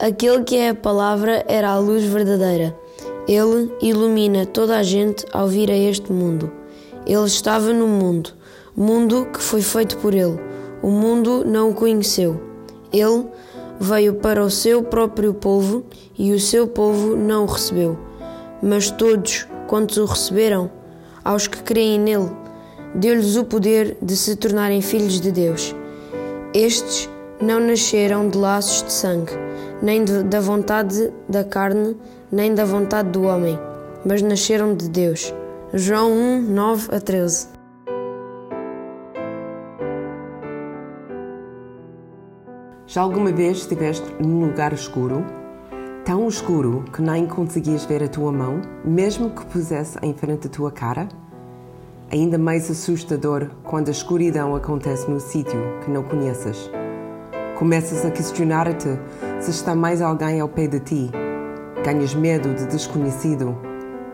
Aquele que é a palavra era a luz verdadeira. Ele ilumina toda a gente ao vir a este mundo. Ele estava no mundo, mundo que foi feito por ele. O mundo não o conheceu. Ele veio para o seu próprio povo e o seu povo não o recebeu. Mas todos quantos o receberam, aos que creem nele, deu-lhes o poder de se tornarem filhos de Deus. Estes não nasceram de laços de sangue, nem de, da vontade da carne, nem da vontade do homem, mas nasceram de Deus. João 1, 9 a 13. Já alguma vez estiveste num lugar escuro? Tão escuro que nem conseguias ver a tua mão, mesmo que pusesse em frente a tua cara? Ainda mais assustador quando a escuridão acontece no sítio que não conheces. Começas a questionar-te se está mais alguém ao pé de ti. Ganhas medo de desconhecido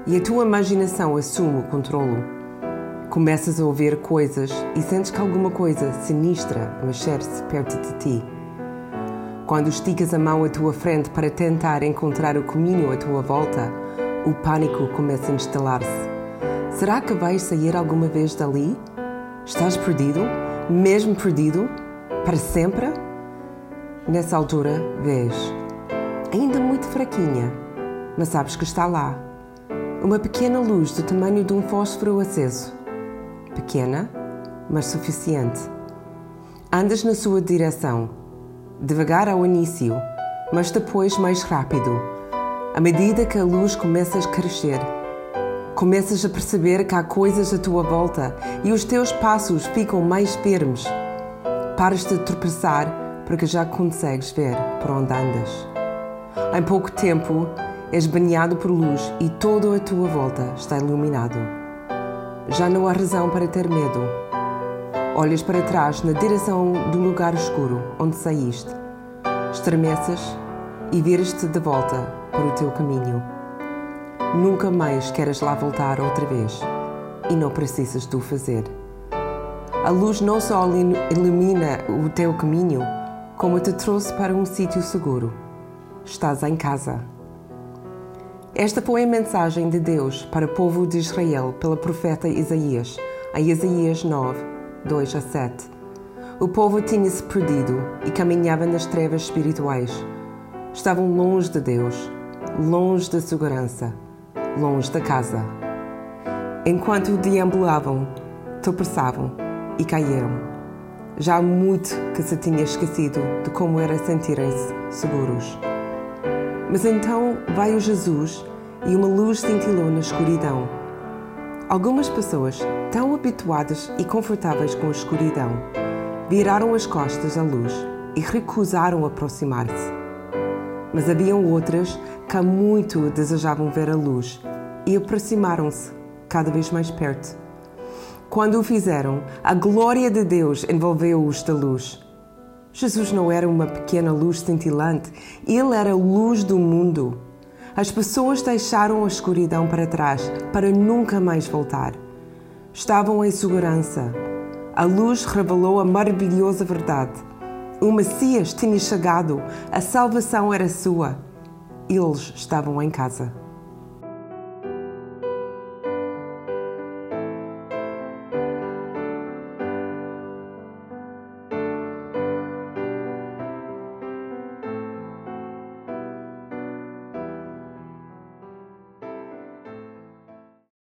e a tua imaginação assume o controlo. Começas a ouvir coisas e sentes que alguma coisa sinistra mexer-se perto de ti. Quando esticas a mão à tua frente para tentar encontrar o caminho à tua volta, o pânico começa a instalar-se. Será que vais sair alguma vez dali? Estás perdido? Mesmo perdido? Para sempre? Nessa altura, vês, ainda muito fraquinha, mas sabes que está lá. Uma pequena luz do tamanho de um fósforo aceso. Pequena, mas suficiente. Andas na sua direção, devagar ao início, mas depois mais rápido, à medida que a luz começa a crescer. Começas a perceber que há coisas à tua volta e os teus passos ficam mais firmes. Paras de tropeçar porque já consegues ver por onde andas. Em pouco tempo, és banhado por luz e todo a tua volta está iluminado. Já não há razão para ter medo. Olhas para trás na direção do lugar escuro onde saíste. Estremeces e viras-te de volta para o teu caminho. Nunca mais queres lá voltar outra vez e não precisas o fazer. A luz não só ilumina o teu caminho, como te trouxe para um sítio seguro. Estás em casa. Esta foi a mensagem de Deus para o povo de Israel pelo profeta Isaías, em Isaías 9, 2 a 7. O povo tinha-se perdido e caminhava nas trevas espirituais. Estavam longe de Deus, longe da segurança, longe da casa. Enquanto deambulavam, tropeçavam e caíram. Já há muito que se tinha esquecido de como era sentirem-se seguros. Mas então veio Jesus e uma luz cintilou na escuridão. Algumas pessoas, tão habituadas e confortáveis com a escuridão, viraram as costas à luz e recusaram aproximar-se. Mas haviam outras que muito desejavam ver a luz e aproximaram-se cada vez mais perto. Quando o fizeram, a glória de Deus envolveu-os da luz. Jesus não era uma pequena luz cintilante, ele era a luz do mundo. As pessoas deixaram a escuridão para trás para nunca mais voltar. Estavam em segurança. A luz revelou a maravilhosa verdade. O Messias tinha chegado, a salvação era sua. Eles estavam em casa.